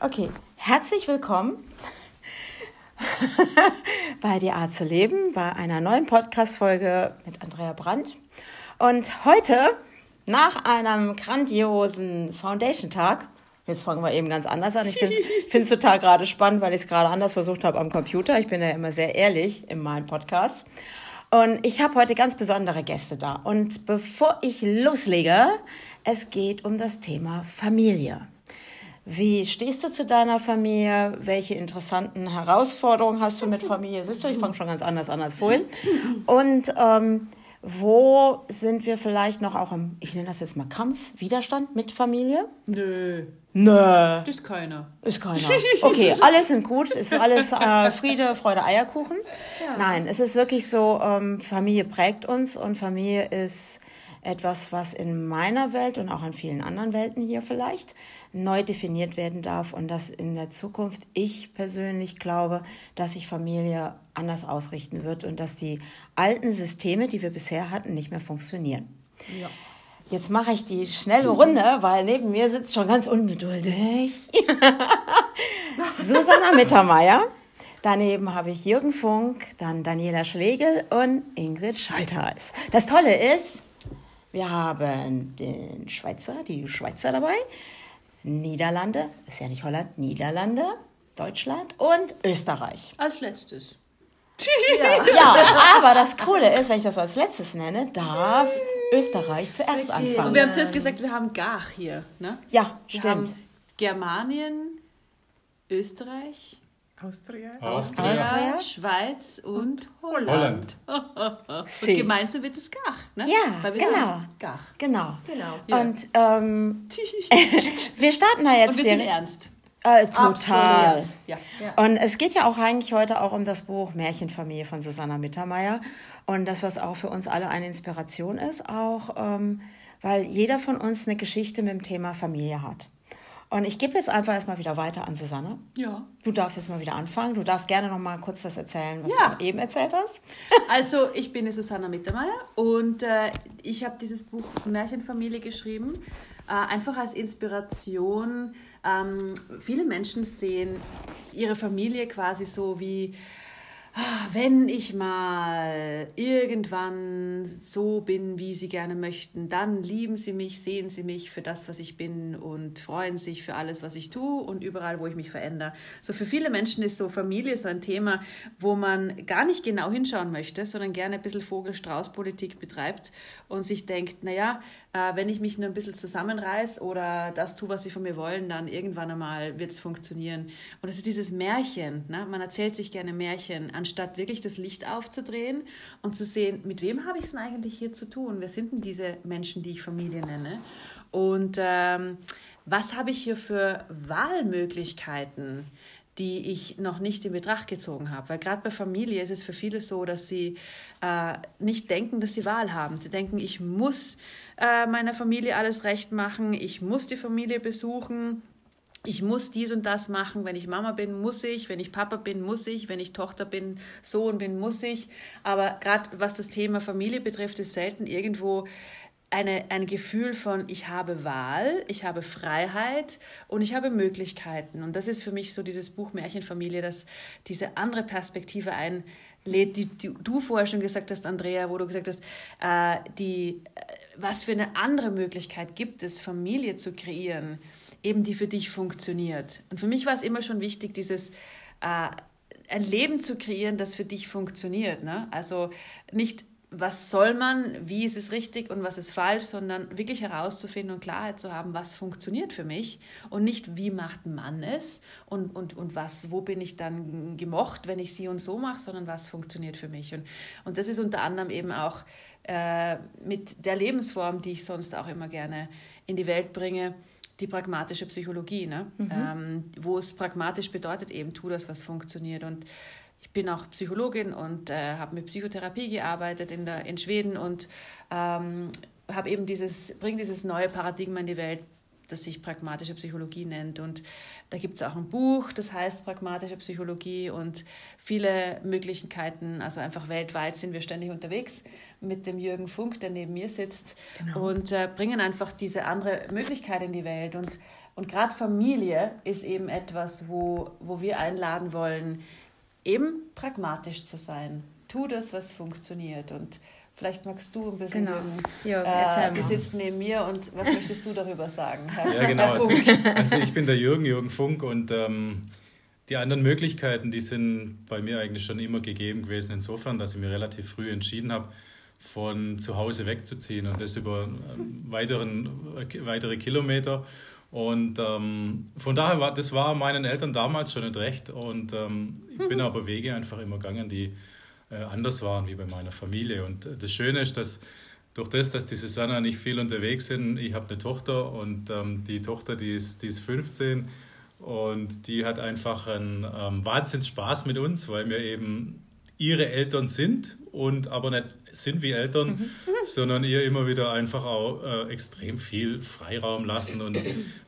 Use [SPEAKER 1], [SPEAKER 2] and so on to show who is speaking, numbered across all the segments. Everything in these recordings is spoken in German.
[SPEAKER 1] Okay, herzlich willkommen bei Die Art zu leben, bei einer neuen Podcast-Folge mit Andrea Brandt. Und heute, nach einem grandiosen Foundation-Tag, jetzt fangen wir eben ganz anders an. Ich finde es total gerade spannend, weil ich es gerade anders versucht habe am Computer. Ich bin ja immer sehr ehrlich in meinem Podcast. Und ich habe heute ganz besondere Gäste da. Und bevor ich loslege, es geht um das Thema Familie. Wie stehst du zu deiner Familie? Welche interessanten Herausforderungen hast du mit Familie? Siehst du, ich fange schon ganz anders an als vorhin. Und ähm, wo sind wir vielleicht noch auch im, ich nenne das jetzt mal Kampf, Widerstand mit Familie?
[SPEAKER 2] Nö.
[SPEAKER 1] Nö.
[SPEAKER 2] Das ist keiner.
[SPEAKER 1] Ist keiner. Okay, alles sind gut. Ist alles äh, Friede, Freude, Eierkuchen. Ja. Nein, es ist wirklich so, ähm, Familie prägt uns und Familie ist etwas, was in meiner Welt und auch in vielen anderen Welten hier vielleicht neu definiert werden darf und dass in der Zukunft ich persönlich glaube, dass sich Familie anders ausrichten wird und dass die alten Systeme, die wir bisher hatten, nicht mehr funktionieren. Ja. Jetzt mache ich die schnelle Runde, weil neben mir sitzt schon ganz ungeduldig Susanna Mittermeier. Daneben habe ich Jürgen Funk, dann Daniela Schlegel und Ingrid Schaltereis. Das Tolle ist, wir haben den Schweizer, die Schweizer dabei, Niederlande, ist ja nicht Holland, Niederlande, Deutschland und Österreich.
[SPEAKER 2] Als letztes.
[SPEAKER 1] Ja, ja, aber das Coole ist, wenn ich das als letztes nenne, darf Österreich zuerst anfangen.
[SPEAKER 2] Und wir haben zuerst gesagt, wir haben Gach hier, ne?
[SPEAKER 1] Ja,
[SPEAKER 2] wir
[SPEAKER 1] stimmt.
[SPEAKER 2] Haben Germanien, Österreich,
[SPEAKER 3] Austria,
[SPEAKER 2] Austria, Austria Schweiz und Holland. Holland. und gemeinsam wird es Gach, ne?
[SPEAKER 1] Ja, genau.
[SPEAKER 2] Gach.
[SPEAKER 1] Genau.
[SPEAKER 2] genau.
[SPEAKER 1] Ja. Und ähm, wir starten da jetzt.
[SPEAKER 2] Und wir sind ernst.
[SPEAKER 1] Äh, total.
[SPEAKER 2] Ja.
[SPEAKER 1] ja. Und es geht ja auch eigentlich heute auch um das Buch Märchenfamilie von Susanna Mittermeier. Und das, was auch für uns alle eine Inspiration ist, auch ähm, weil jeder von uns eine Geschichte mit dem Thema Familie hat. Und ich gebe jetzt einfach erstmal wieder weiter an Susanne.
[SPEAKER 2] Ja.
[SPEAKER 1] Du darfst jetzt mal wieder anfangen. Du darfst gerne noch mal kurz das erzählen, was ja. du eben erzählt hast.
[SPEAKER 2] Also, ich bin die Susanna Mittermeier und äh, ich habe dieses Buch Märchenfamilie geschrieben, äh, einfach als Inspiration. Ähm, viele Menschen sehen ihre Familie quasi so wie wenn ich mal irgendwann so bin, wie Sie gerne möchten, dann lieben Sie mich, sehen Sie mich für das, was ich bin und freuen sich für alles, was ich tue und überall, wo ich mich verändere. So für viele Menschen ist so Familie so ein Thema, wo man gar nicht genau hinschauen möchte, sondern gerne ein bisschen Vogel-Strauß-Politik betreibt und sich denkt, naja, wenn ich mich nur ein bisschen zusammenreiß oder das tue, was sie von mir wollen, dann irgendwann einmal wird es funktionieren. Und es ist dieses Märchen. Ne? Man erzählt sich gerne Märchen, anstatt wirklich das Licht aufzudrehen und zu sehen, mit wem habe ich es denn eigentlich hier zu tun? Wer sind denn diese Menschen, die ich Familie nenne? Und ähm, was habe ich hier für Wahlmöglichkeiten? Die ich noch nicht in Betracht gezogen habe. Weil gerade bei Familie ist es für viele so, dass sie äh, nicht denken, dass sie Wahl haben. Sie denken, ich muss äh, meiner Familie alles recht machen, ich muss die Familie besuchen, ich muss dies und das machen. Wenn ich Mama bin, muss ich. Wenn ich Papa bin, muss ich. Wenn ich Tochter bin, Sohn bin, muss ich. Aber gerade was das Thema Familie betrifft, ist selten irgendwo eine, ein Gefühl von, ich habe Wahl, ich habe Freiheit und ich habe Möglichkeiten. Und das ist für mich so dieses Buch Märchenfamilie, das diese andere Perspektive einlädt, die, die du vorher schon gesagt hast, Andrea, wo du gesagt hast, äh, die, äh, was für eine andere Möglichkeit gibt es, Familie zu kreieren, eben die für dich funktioniert. Und für mich war es immer schon wichtig, dieses äh, ein Leben zu kreieren, das für dich funktioniert. Ne? Also nicht was soll man, wie ist es richtig und was ist falsch, sondern wirklich herauszufinden und Klarheit zu haben, was funktioniert für mich und nicht, wie macht man es und, und, und was, wo bin ich dann gemocht, wenn ich sie und so mache, sondern was funktioniert für mich. Und, und das ist unter anderem eben auch äh, mit der Lebensform, die ich sonst auch immer gerne in die Welt bringe, die pragmatische Psychologie, ne? Mhm. Ähm, wo es pragmatisch bedeutet, eben tu das, was funktioniert. Und bin auch Psychologin und äh, habe mit Psychotherapie gearbeitet in, der, in Schweden und ähm, habe eben dieses, bringe dieses neue Paradigma in die Welt, das sich pragmatische Psychologie nennt. Und da gibt es auch ein Buch, das heißt Pragmatische Psychologie und viele Möglichkeiten. Also einfach weltweit sind wir ständig unterwegs mit dem Jürgen Funk, der neben mir sitzt genau. und äh, bringen einfach diese andere Möglichkeit in die Welt. Und Und gerade Familie ist eben etwas, wo, wo wir einladen wollen, eben pragmatisch zu sein. Tu das, was funktioniert. Und vielleicht magst du ein bisschen. Genau. Jürgen, äh, du sitzt neben mir und was möchtest du darüber sagen? Herr,
[SPEAKER 3] ja, genau. Also ich, also ich, bin der Jürgen, Jürgen Funk und ähm, die anderen Möglichkeiten, die sind bei mir eigentlich schon immer gegeben gewesen, insofern, dass ich mir relativ früh entschieden habe, von zu Hause wegzuziehen und das über ähm, weiteren, weitere Kilometer. Und ähm, von daher war das war meinen Eltern damals schon nicht recht. Und ähm, ich bin aber Wege einfach immer gegangen, die äh, anders waren wie bei meiner Familie. Und das Schöne ist, dass durch das, dass die Susanna nicht viel unterwegs sind, ich habe eine Tochter und ähm, die Tochter, die ist, die ist 15 und die hat einfach einen ähm, Wahnsinns Spaß mit uns, weil wir eben ihre Eltern sind und aber nicht sind wie Eltern, mhm. sondern ihr immer wieder einfach auch äh, extrem viel Freiraum lassen und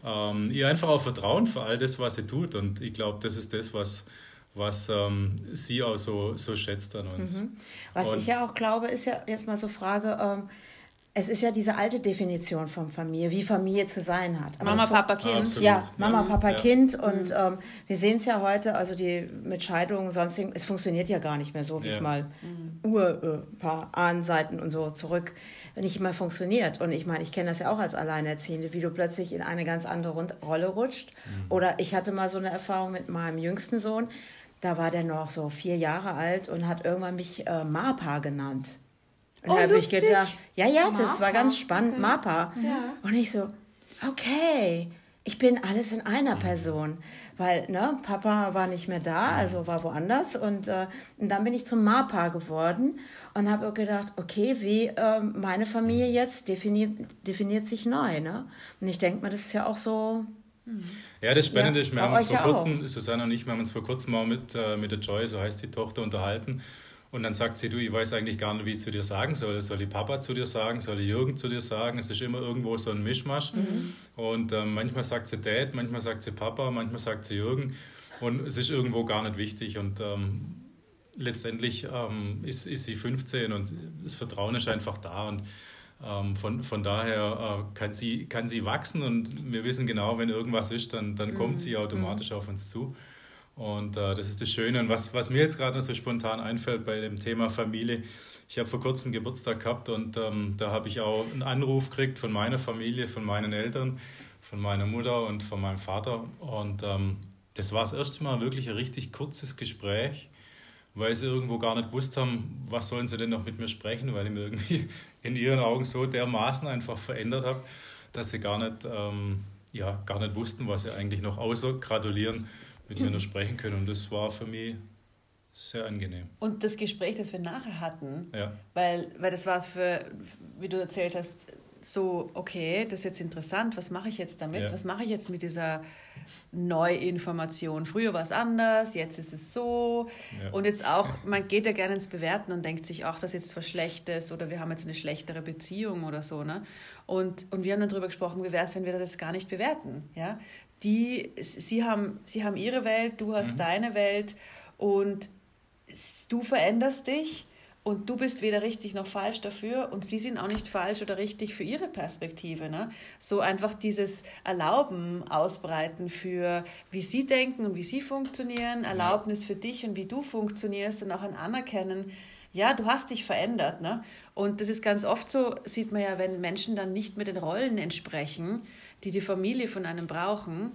[SPEAKER 3] ähm, ihr einfach auch vertrauen für all das, was sie tut. Und ich glaube, das ist das, was, was ähm, sie auch so, so schätzt an uns.
[SPEAKER 1] Mhm. Was und, ich ja auch glaube, ist ja jetzt mal so Frage, ähm, es ist ja diese alte Definition von Familie, wie Familie zu sein hat.
[SPEAKER 2] Aber Mama, Papa, Kind.
[SPEAKER 1] Absolut. Ja, Mama, Papa, ja. Kind. Und mhm. ähm, wir sehen es ja heute, also die mit Scheidungen, sonstigen, es funktioniert ja gar nicht mehr so, wie ja. es mal mhm. ur, äh, paar Ahnenseiten und so zurück nicht mehr funktioniert. Und ich meine, ich kenne das ja auch als Alleinerziehende, wie du plötzlich in eine ganz andere Rolle rutscht. Mhm. Oder ich hatte mal so eine Erfahrung mit meinem jüngsten Sohn, da war der noch so vier Jahre alt und hat irgendwann mich äh, Mapa genannt. Und oh, da habe ich gedacht, ja, ja, das Mapa. war ganz spannend, okay. Mapa. Ja. Und ich so, okay, ich bin alles in einer. Person. Weil, ne, Papa war nicht mehr da, also war woanders. Und, äh, und dann bin ich zum Mapa geworden und habe gedacht, okay, wie äh, meine Familie jetzt definiert, definiert sich neu. Ne? Und ich denke mal, das ist ja auch so.
[SPEAKER 3] Hm. Ja, das Spannende ja, ist, wir haben uns vor kurzem, auch. Susanne und ich, wir haben uns vor kurzem mal mit, äh, mit der Joy, so heißt die Tochter, unterhalten. Und dann sagt sie, du, ich weiß eigentlich gar nicht, wie ich zu dir sagen soll. Soll ich Papa zu dir sagen? Soll ich Jürgen zu dir sagen? Es ist immer irgendwo so ein Mischmasch. Mhm. Und äh, manchmal sagt sie Dad, manchmal sagt sie Papa, manchmal sagt sie Jürgen. Und es ist irgendwo gar nicht wichtig. Und ähm, letztendlich ähm, ist, ist sie 15 und das Vertrauen ist einfach da. Und ähm, von, von daher äh, kann, sie, kann sie wachsen. Und wir wissen genau, wenn irgendwas ist, dann, dann kommt mhm. sie automatisch mhm. auf uns zu. Und äh, das ist das Schöne. Und was, was mir jetzt gerade so spontan einfällt bei dem Thema Familie, ich habe vor kurzem Geburtstag gehabt und ähm, da habe ich auch einen Anruf gekriegt von meiner Familie, von meinen Eltern, von meiner Mutter und von meinem Vater. Und ähm, das war das erste Mal wirklich ein richtig kurzes Gespräch, weil sie irgendwo gar nicht gewusst haben, was sollen sie denn noch mit mir sprechen, weil ich mir irgendwie in ihren Augen so dermaßen einfach verändert habe, dass sie gar nicht, ähm, ja, gar nicht wussten, was sie eigentlich noch außer gratulieren mit mir nur sprechen können. Und das war für mich sehr angenehm.
[SPEAKER 2] Und das Gespräch, das wir nachher hatten,
[SPEAKER 3] ja.
[SPEAKER 2] weil, weil das war es für, wie du erzählt hast, so, okay, das ist jetzt interessant, was mache ich jetzt damit? Ja. Was mache ich jetzt mit dieser Neuinformation? Früher war es anders, jetzt ist es so. Ja. Und jetzt auch, man geht ja gerne ins Bewerten und denkt sich, ach, das ist jetzt was Schlechtes oder wir haben jetzt eine schlechtere Beziehung oder so. Ne? Und, und wir haben dann darüber gesprochen, wie wäre es, wenn wir das jetzt gar nicht bewerten? Ja? Die, sie haben, sie haben ihre Welt, du hast mhm. deine Welt und du veränderst dich und du bist weder richtig noch falsch dafür und sie sind auch nicht falsch oder richtig für ihre Perspektive. Ne? So einfach dieses Erlauben ausbreiten für, wie sie denken und wie sie funktionieren, Erlaubnis für dich und wie du funktionierst und auch ein Anerkennen, ja, du hast dich verändert. Ne? Und das ist ganz oft so, sieht man ja, wenn Menschen dann nicht mit den Rollen entsprechen, die die Familie von einem brauchen,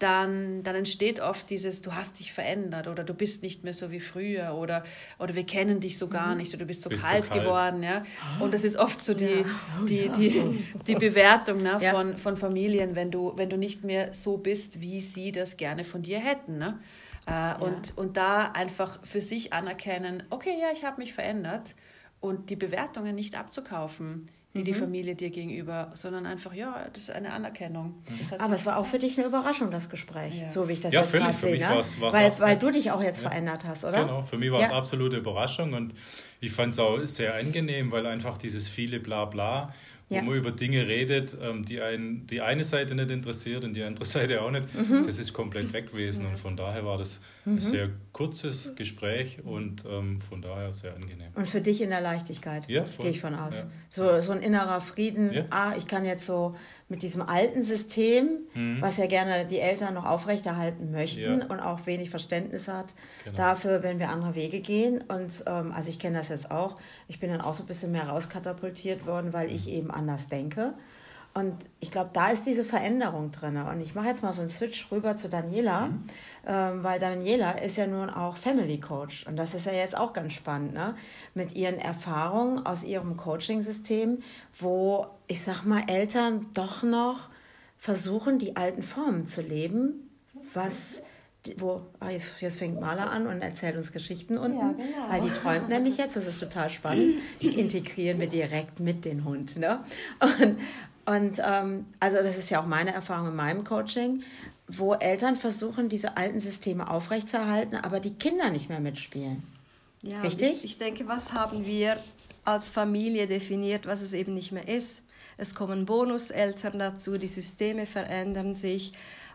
[SPEAKER 2] dann, dann entsteht oft dieses, du hast dich verändert oder du bist nicht mehr so wie früher oder, oder wir kennen dich so gar mhm. nicht oder du bist so, bist kalt, so kalt, geworden. Ja? Und das ist oft so die, ja. oh, die, ja. die, die Bewertung ne, ja. von, von Familien, wenn du, wenn du nicht mehr so bist, wie sie das gerne von dir hätten. Ne? Äh, und, und da einfach für sich anerkennen, okay, ja, ich habe mich verändert und die Bewertungen nicht abzukaufen die mhm. die Familie dir gegenüber, sondern einfach, ja, das ist eine Anerkennung.
[SPEAKER 1] Halt Aber es war auch für dich eine Überraschung, das Gespräch, ja. so wie ich das ja, jetzt gerade sehe. Ne? War's, war's weil, auch, weil du dich auch jetzt ja. verändert hast, oder?
[SPEAKER 3] Genau, für mich war es absolute Überraschung und ich fand es auch sehr angenehm, weil einfach dieses viele Blabla ja. wo man über Dinge redet, ähm, die ein, die eine Seite nicht interessiert und die andere Seite auch nicht, mhm. das ist komplett weg gewesen. Und von daher war das mhm. ein sehr kurzes Gespräch und ähm, von daher sehr angenehm.
[SPEAKER 1] Und für dich in der Leichtigkeit, ja, gehe ich von aus. Ja. So, so ein innerer Frieden, ah, ich kann jetzt so mit diesem alten System, mhm. was ja gerne die Eltern noch aufrechterhalten möchten ja. und auch wenig Verständnis hat genau. dafür, wenn wir andere Wege gehen. Und ähm, also ich kenne das jetzt auch. Ich bin dann auch so ein bisschen mehr rauskatapultiert worden, weil ich eben anders denke. Und ich glaube, da ist diese Veränderung drin. Und ich mache jetzt mal so einen Switch rüber zu Daniela, mhm. ähm, weil Daniela ist ja nun auch Family Coach. Und das ist ja jetzt auch ganz spannend, ne? mit ihren Erfahrungen aus ihrem Coaching-System, wo ich sag mal, Eltern doch noch versuchen, die alten Formen zu leben, was wo, ah, jetzt, jetzt fängt Maler an und erzählt uns Geschichten unten, ja, genau. weil die träumt nämlich jetzt, das ist total spannend, die integrieren wir direkt mit den Hund. Ne? Und, und ähm, also das ist ja auch meine Erfahrung in meinem Coaching, wo Eltern versuchen, diese alten Systeme aufrechtzuerhalten, aber die Kinder nicht mehr mitspielen.
[SPEAKER 4] Ja, Richtig? Ich, ich denke, was haben wir als Familie definiert, was es eben nicht mehr ist? Es kommen Bonuseltern dazu, die Systeme verändern sich.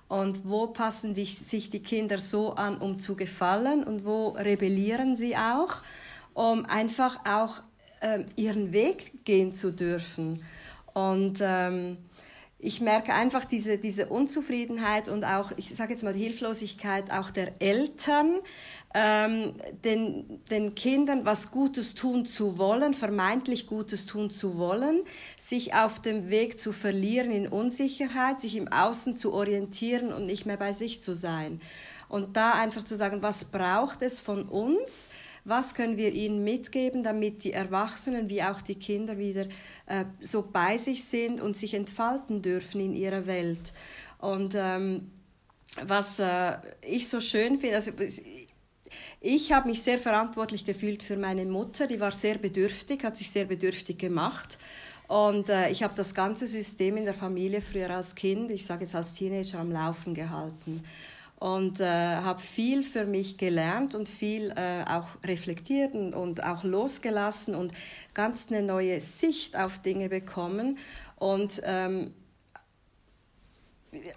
[SPEAKER 4] Und wo passen die, sich die Kinder so an, um zu gefallen? Und wo rebellieren sie auch, um einfach auch ähm, ihren Weg gehen zu dürfen? Und ähm, ich merke einfach diese, diese Unzufriedenheit und auch, ich sage jetzt mal, Hilflosigkeit auch der Eltern, ähm, den, den Kindern was Gutes tun zu wollen, vermeintlich Gutes tun zu wollen, sich auf dem Weg zu verlieren in Unsicherheit, sich im Außen zu orientieren und nicht mehr bei sich zu sein. Und da einfach zu sagen, was braucht es von uns? Was können wir ihnen mitgeben, damit die Erwachsenen wie auch die Kinder wieder äh, so bei sich sind und sich entfalten dürfen in ihrer Welt? Und ähm, was äh, ich so schön finde, also ich habe mich sehr verantwortlich gefühlt für meine Mutter, die war sehr bedürftig, hat sich sehr bedürftig gemacht. Und äh, ich habe das ganze System in der Familie früher als Kind, ich sage jetzt als Teenager, am Laufen gehalten und äh, habe viel für mich gelernt und viel äh, auch reflektiert und, auch losgelassen und ganz eine neue Sicht auf Dinge bekommen. Und ähm,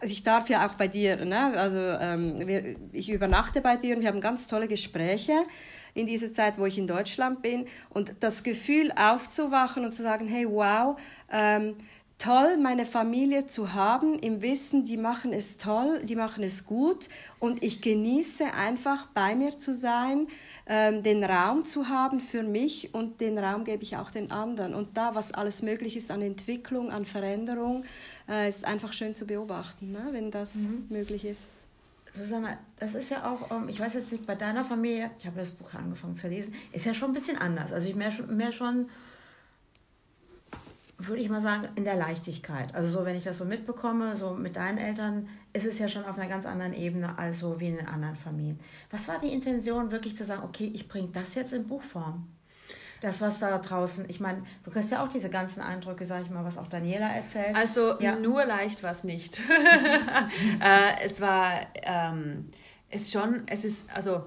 [SPEAKER 4] also ich darf ja auch bei dir, ne? also ähm, wir, ich übernachte bei dir und wir haben ganz tolle Gespräche in dieser Zeit, wo ich in Deutschland bin. Und das Gefühl aufzuwachen und zu sagen, hey, wow, ähm, toll, meine Familie zu haben, im Wissen, die machen es toll, die machen es gut und ich genieße einfach bei mir zu sein, ähm, den Raum zu haben für mich und den Raum gebe ich auch den anderen. Und da, was alles möglich ist an Entwicklung, an Veränderung, äh, ist einfach schön zu beobachten, ne, wenn das mhm. möglich ist.
[SPEAKER 1] Susanne, das ist ja auch, ähm, ich weiß jetzt nicht, bei deiner Familie, ich habe das Buch angefangen zu lesen, ist ja schon ein bisschen anders. Also ich mehr mehr schon würde ich mal sagen, in der Leichtigkeit. Also so, wenn ich das so mitbekomme, so mit deinen Eltern, ist es ja schon auf einer ganz anderen Ebene als so wie in den anderen Familien. Was war die Intention, wirklich zu sagen, okay, ich bringe das jetzt in Buchform? Das, was da draußen, ich meine, du kriegst ja auch diese ganzen Eindrücke, sag ich mal, was auch Daniela erzählt.
[SPEAKER 2] Also ja. nur leicht war es nicht. äh, es war, ähm, es schon, es ist, also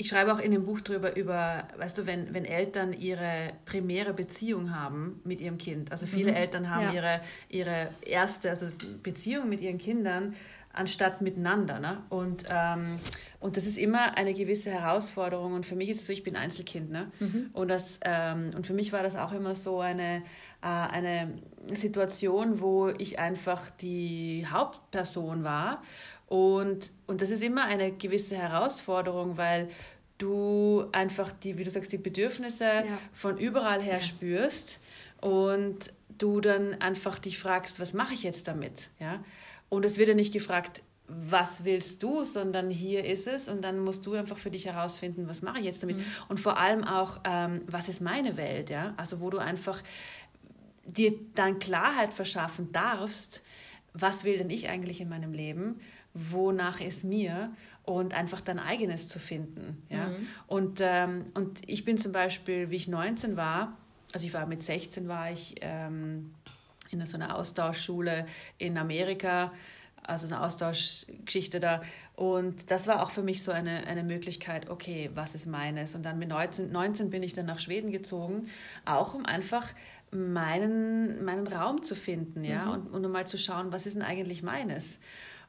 [SPEAKER 2] ich schreibe auch in dem Buch drüber über, weißt du, wenn, wenn Eltern ihre primäre Beziehung haben mit ihrem Kind. Also viele mhm. Eltern haben ja. ihre, ihre erste also Beziehung mit ihren Kindern anstatt miteinander. Ne? Und, ähm, und das ist immer eine gewisse Herausforderung. Und für mich ist es so, ich bin Einzelkind. Ne? Mhm. Und, das, ähm, und für mich war das auch immer so eine, äh, eine Situation, wo ich einfach die Hauptperson war und, und das ist immer eine gewisse Herausforderung, weil du einfach die, wie du sagst, die Bedürfnisse ja. von überall her ja. spürst und du dann einfach dich fragst, was mache ich jetzt damit? Ja? Und es wird ja nicht gefragt, was willst du, sondern hier ist es und dann musst du einfach für dich herausfinden, was mache ich jetzt damit? Mhm. Und vor allem auch, ähm, was ist meine Welt? Ja? Also wo du einfach dir dann Klarheit verschaffen darfst, was will denn ich eigentlich in meinem Leben? Wonach es mir und einfach dein eigenes zu finden. Ja? Mhm. Und, ähm, und ich bin zum Beispiel, wie ich 19 war, also ich war mit 16 war ich ähm, in so einer Austauschschule in Amerika, also eine Austauschgeschichte da. Und das war auch für mich so eine, eine Möglichkeit, okay, was ist meines? Und dann mit 19, 19 bin ich dann nach Schweden gezogen, auch um einfach meinen, meinen Raum zu finden, ja, mhm. und, und um mal zu schauen, was ist denn eigentlich meines?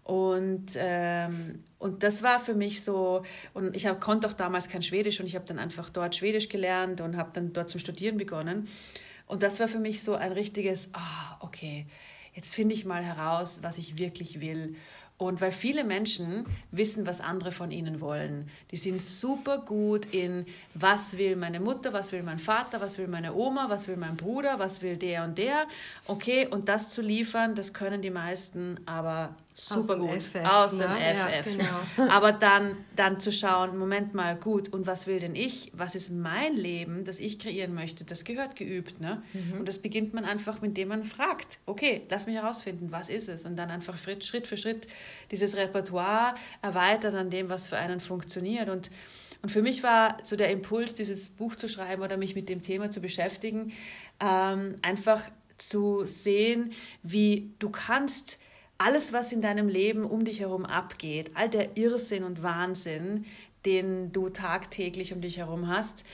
[SPEAKER 2] Und, ähm, und das war für mich so, und ich hab, konnte auch damals kein Schwedisch und ich habe dann einfach dort Schwedisch gelernt und habe dann dort zum Studieren begonnen. Und das war für mich so ein richtiges, ah, okay, jetzt finde ich mal heraus, was ich wirklich will. Und weil viele Menschen wissen, was andere von ihnen wollen. Die sind super gut in, was will meine Mutter, was will mein Vater, was will meine Oma, was will mein Bruder, was will der und der. Okay, und das zu liefern, das können die meisten, aber super aus gut. FF, aus dem ne? FF. Ja, genau. Aber dann, dann zu schauen, Moment mal, gut, und was will denn ich? Was ist mein Leben, das ich kreieren möchte? Das gehört geübt. Ne? Mhm. Und das beginnt man einfach, indem man fragt, okay, lass mich herausfinden, was ist es? Und dann einfach Schritt für Schritt dieses Repertoire erweitern an dem, was für einen funktioniert. Und, und für mich war so der Impuls, dieses Buch zu schreiben oder mich mit dem Thema zu beschäftigen, ähm, einfach zu sehen, wie du kannst alles, was in deinem Leben um dich herum abgeht, all der Irrsinn und Wahnsinn, den du tagtäglich um dich herum hast,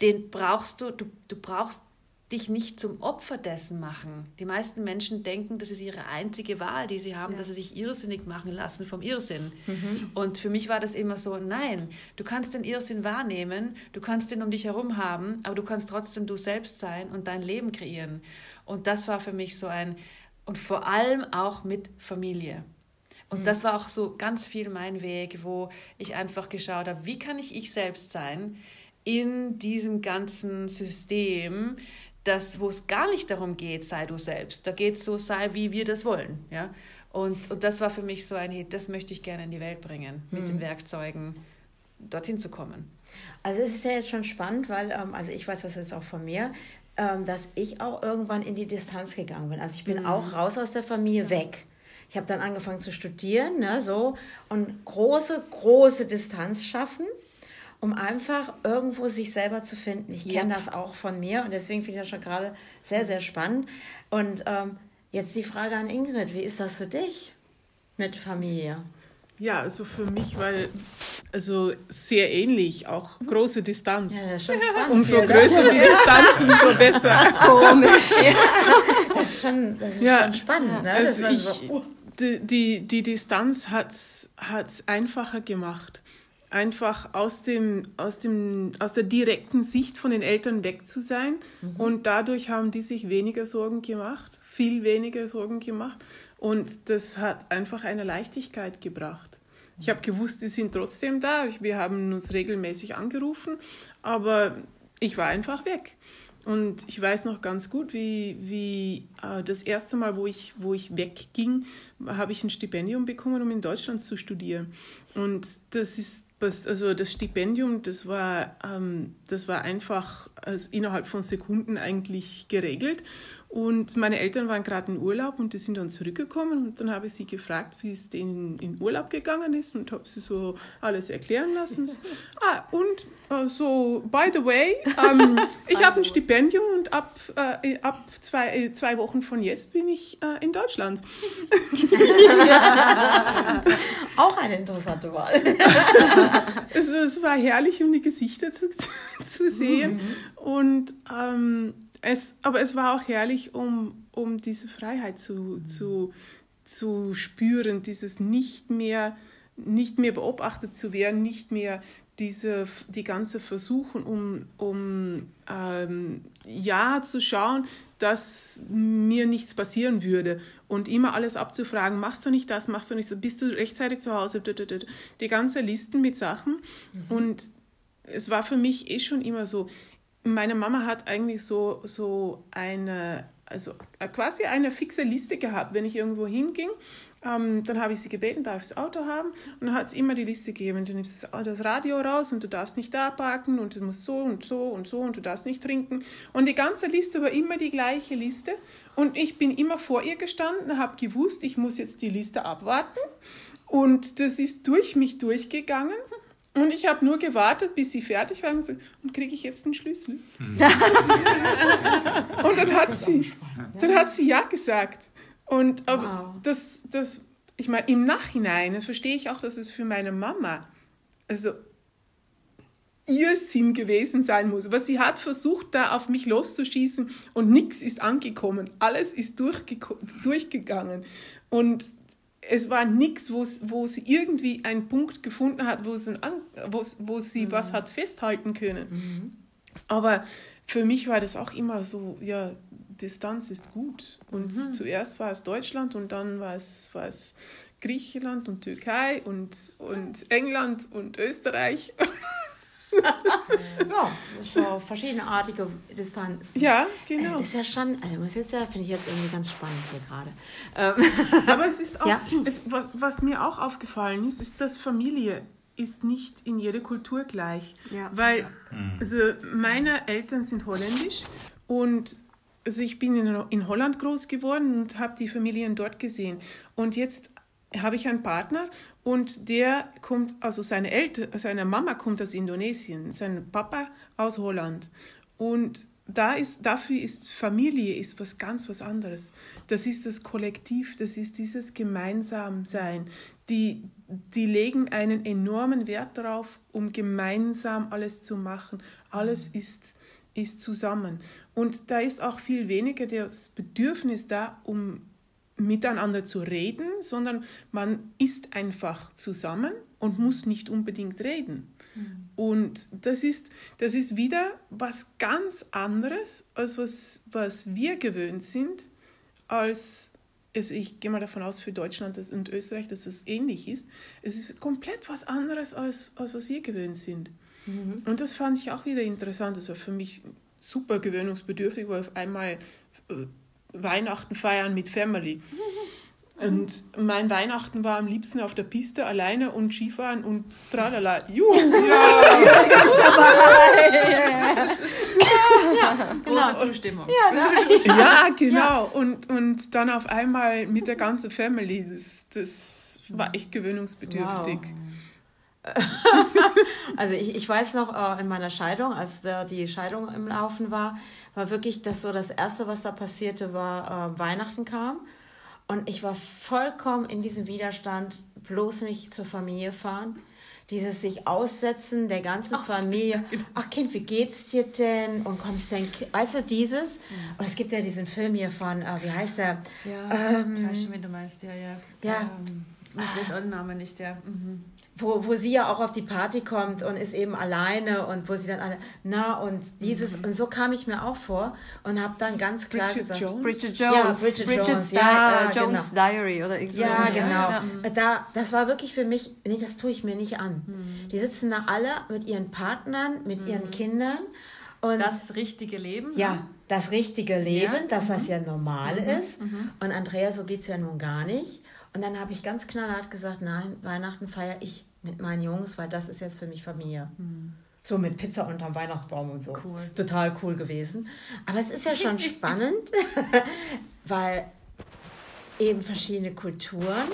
[SPEAKER 2] den brauchst du, du, du brauchst dich nicht zum Opfer dessen machen. Die meisten Menschen denken, das ist ihre einzige Wahl, die sie haben, ja. dass sie sich irrsinnig machen lassen vom Irrsinn. Mhm. Und für mich war das immer so, nein, du kannst den Irrsinn wahrnehmen, du kannst den um dich herum haben, aber du kannst trotzdem du selbst sein und dein Leben kreieren. Und das war für mich so ein, und vor allem auch mit Familie. Und mhm. das war auch so ganz viel mein Weg, wo ich einfach geschaut habe, wie kann ich ich selbst sein in diesem ganzen System, das, wo es gar nicht darum geht, sei du selbst. Da geht es so, sei wie wir das wollen. Ja? Und, und das war für mich so ein Hit, das möchte ich gerne in die Welt bringen, mit mhm. den Werkzeugen dorthin zu kommen.
[SPEAKER 1] Also es ist ja jetzt schon spannend, weil, ähm, also ich weiß das jetzt auch von mir, ähm, dass ich auch irgendwann in die Distanz gegangen bin. Also ich bin mhm. auch raus aus der Familie weg. Ich habe dann angefangen zu studieren, ne, so und große, große Distanz schaffen, um einfach irgendwo sich selber zu finden. Ich kenne das auch von mir und deswegen finde ich das schon gerade sehr, sehr spannend. Und ähm, jetzt die Frage an Ingrid: Wie ist das für dich mit Familie?
[SPEAKER 5] Ja, also für mich, weil also sehr ähnlich, auch große Distanz. Ja, das ist schon spannend. Umso größer die Distanz, umso besser. Komisch. Ja, das ist schon, das ist ja, schon spannend. Ne? Also ich, so, uh. die, die, die Distanz hat es einfacher gemacht. Einfach aus, dem, aus, dem, aus der direkten Sicht von den Eltern weg zu sein. Mhm. Und dadurch haben die sich weniger Sorgen gemacht, viel weniger Sorgen gemacht. Und das hat einfach eine Leichtigkeit gebracht. Ich habe gewusst, die sind trotzdem da. Wir haben uns regelmäßig angerufen, aber ich war einfach weg. Und ich weiß noch ganz gut, wie, wie äh, das erste Mal, wo ich, wo ich wegging, habe ich ein Stipendium bekommen, um in Deutschland zu studieren. Und das ist also das Stipendium, das war, ähm, das war einfach also innerhalb von Sekunden eigentlich geregelt. Und meine Eltern waren gerade in Urlaub und die sind dann zurückgekommen und dann habe ich sie gefragt, wie es denen in Urlaub gegangen ist und habe sie so alles erklären lassen. ah, und äh, so, by the way, ähm, ich habe ein Stipendium und ab, äh, ab zwei, äh, zwei Wochen von jetzt bin ich äh, in Deutschland.
[SPEAKER 1] Auch eine interessante Wahl.
[SPEAKER 5] es, es, war herrlich, um die Gesichter zu, zu sehen. Mhm. Und ähm, es, aber es war auch herrlich, um, um diese Freiheit zu, mhm. zu, zu spüren, dieses nicht mehr, nicht mehr beobachtet zu werden, nicht mehr diese, die ganze Versuchen, um, um ähm, ja zu schauen, dass mir nichts passieren würde und immer alles abzufragen, machst du nicht das, machst du nicht das, bist du rechtzeitig zu Hause, die ganze Listen mit Sachen mhm. und es war für mich eh schon immer so, meine Mama hat eigentlich so, so eine, also quasi eine fixe Liste gehabt, wenn ich irgendwo hinging. Ähm, dann habe ich sie gebeten, darf ich das Auto haben? Und dann hat es immer die Liste gegeben. Du nimmst das Radio raus und du darfst nicht da parken und du musst so und so und so und du darfst nicht trinken. Und die ganze Liste war immer die gleiche Liste. Und ich bin immer vor ihr gestanden, habe gewusst, ich muss jetzt die Liste abwarten. Und das ist durch mich durchgegangen. Und ich habe nur gewartet, bis sie fertig war und gesagt, und kriege ich jetzt den Schlüssel? Mhm. und dann hat sie, dann hat sie ja gesagt. Und wow. das, das, ich meine, im Nachhinein verstehe ich auch, dass es für meine Mama, also ihr Sinn gewesen sein muss. Aber sie hat versucht, da auf mich loszuschießen und nichts ist angekommen. Alles ist durchgegangen. Und es war nichts, wo, sie irgendwie einen Punkt gefunden hat, wo sie, wo sie mhm. was hat festhalten können. Mhm. Aber für mich war das auch immer so, ja, Distanz ist gut. Und mhm. zuerst war es Deutschland und dann war es, war es Griechenland und Türkei und, und England und Österreich.
[SPEAKER 1] ja, so verschiedenartige Distanzen.
[SPEAKER 5] Ja, genau.
[SPEAKER 1] Es ist ja schon, also muss jetzt ja, finde ich jetzt irgendwie ganz spannend hier gerade.
[SPEAKER 5] Ähm. Aber es ist auch, ja. es, was, was, mir auch aufgefallen ist, ist, dass Familie ist nicht in jeder Kultur gleich. Ja. Weil, also meine Eltern sind holländisch und also ich bin in, in Holland groß geworden und habe die Familien dort gesehen. Und jetzt habe ich einen Partner und der kommt, also seine Eltern, seine Mama kommt aus Indonesien, sein Papa aus Holland. Und da ist, dafür ist Familie ist was ganz was anderes. Das ist das Kollektiv, das ist dieses Gemeinsamsein. Die, die legen einen enormen Wert darauf, um gemeinsam alles zu machen. Alles ist, ist zusammen. Und da ist auch viel weniger das Bedürfnis da, um miteinander zu reden, sondern man ist einfach zusammen und muss nicht unbedingt reden. Mhm. Und das ist, das ist wieder was ganz anderes, als was, was wir gewöhnt sind, als, also ich gehe mal davon aus, für Deutschland und Österreich, dass das ähnlich ist. Es ist komplett was anderes, als, als was wir gewöhnt sind. Mhm. Und das fand ich auch wieder interessant. Das war für mich super gewöhnungsbedürftig, weil auf einmal äh, Weihnachten feiern mit Family. Und mein Weihnachten war am liebsten auf der Piste alleine und Skifahren und tralala. Juhu! Ja, ja dabei! Ja, Große genau. Zustimmung. Ja, ne? ja genau. Ja. Und, und dann auf einmal mit der ganzen Family. Das, das war echt gewöhnungsbedürftig.
[SPEAKER 1] Wow. also ich, ich weiß noch äh, in meiner Scheidung, als die Scheidung im Laufen war, war wirklich das so das Erste, was da passierte, war äh, Weihnachten kam. Und ich war vollkommen in diesem Widerstand, bloß nicht zur Familie fahren. Dieses sich aussetzen der ganzen Ach, Familie. Ach Kind, wie geht's dir denn? Und kommst denn, weißt du, dieses? Mhm. Und es gibt ja diesen Film hier von, äh, wie heißt der?
[SPEAKER 2] Ja, ähm, ich weiß schon, wie du meinst, ja, ja. Ja. Ähm, ich weiß auch den Namen nicht, ja. Mhm
[SPEAKER 1] wo, wo sie ja auch auf die Party kommt und ist eben alleine und wo sie dann alle, na und dieses, mhm. und so kam ich mir auch vor und habe dann ganz klar Bridget gesagt, Jones? Bridget Jones, ja, Bridget Jones, Di ja, äh, Jones genau. Diary oder irgendwie. Ja, so. genau. Ja, ja. Da, das war wirklich für mich, nee, das tue ich mir nicht an. Mhm. Die sitzen da alle mit ihren Partnern, mit mhm. ihren Kindern.
[SPEAKER 2] Und das richtige Leben.
[SPEAKER 1] Ja, ne? das richtige Leben, ja. das, was mhm. ja normal mhm. ist. Mhm. Und Andrea, so geht es ja nun gar nicht. Und dann habe ich ganz knallhart gesagt, nein, Weihnachten feiere ich mit meinen Jungs, weil das ist jetzt für mich Familie. Mhm. So mit Pizza unterm Weihnachtsbaum und so. Cool. Total cool gewesen. Aber es ist ja schon spannend, weil eben verschiedene Kulturen,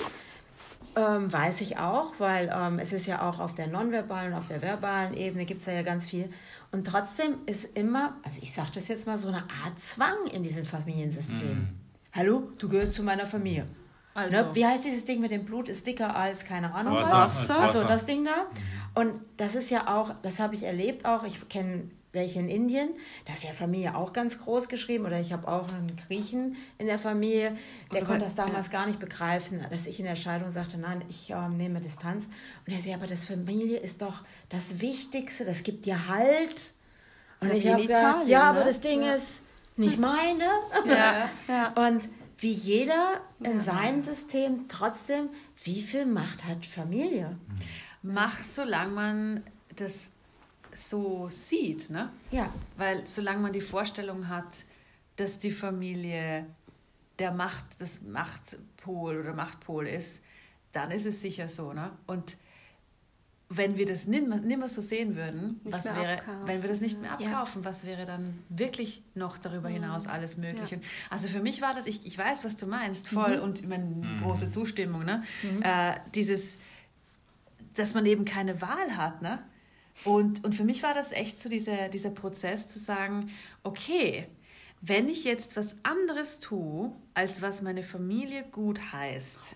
[SPEAKER 1] ähm, weiß ich auch, weil ähm, es ist ja auch auf der nonverbalen und auf der verbalen Ebene gibt es ja ganz viel. Und trotzdem ist immer, also ich sage das jetzt mal, so eine Art Zwang in diesem Familiensystem. Mhm. Hallo, du gehörst zu meiner Familie. Also. Ne? Wie heißt dieses Ding mit dem Blut? Ist dicker als, keine Ahnung, Wasser. Wasser. Also das Ding da. Und das ist ja auch, das habe ich erlebt auch. Ich kenne welche in Indien. Da ist ja Familie auch ganz groß geschrieben. Oder ich habe auch einen Griechen in der Familie. Der Oder konnte das damals ja. gar nicht begreifen, dass ich in der Scheidung sagte, nein, ich äh, nehme Distanz. Und er sagt, aber das Familie ist doch das Wichtigste. Das gibt dir Halt. Und ja, ich habe gesagt, ja, aber ne? das Ding ja. ist nicht meine. Ja. ja. Und wie jeder in ja. seinem System trotzdem, wie viel Macht hat Familie?
[SPEAKER 2] Macht, solange man das so sieht, ne? Ja. Weil solange man die Vorstellung hat, dass die Familie der Macht, das Machtpol oder Machtpol ist, dann ist es sicher so, ne? Und wenn wir das nicht mehr, nicht mehr so sehen würden, nicht was wäre, abkaufen. wenn wir das nicht mehr abkaufen, ja. was wäre dann wirklich noch darüber hinaus alles möglich? Ja. Also für mich war das, ich, ich weiß, was du meinst, voll mhm. und ich meine, mhm. große Zustimmung, ne? Mhm. Äh, dieses, dass man eben keine Wahl hat, ne? Und, und für mich war das echt so dieser, dieser Prozess zu sagen, okay, wenn ich jetzt was anderes tue, als was meine Familie gut heißt,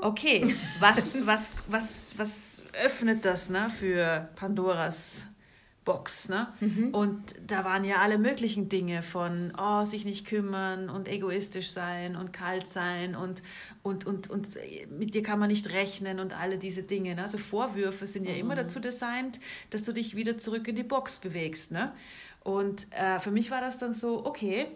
[SPEAKER 2] okay, was, was, was, was öffnet das ne, für Pandoras Box, ne? Mhm. Und da waren ja alle möglichen Dinge von oh, sich nicht kümmern und egoistisch sein und kalt sein und, und, und, und mit dir kann man nicht rechnen und alle diese Dinge. Ne? Also Vorwürfe sind ja mhm. immer dazu designt, dass du dich wieder zurück in die Box bewegst. Ne? Und äh, für mich war das dann so, okay,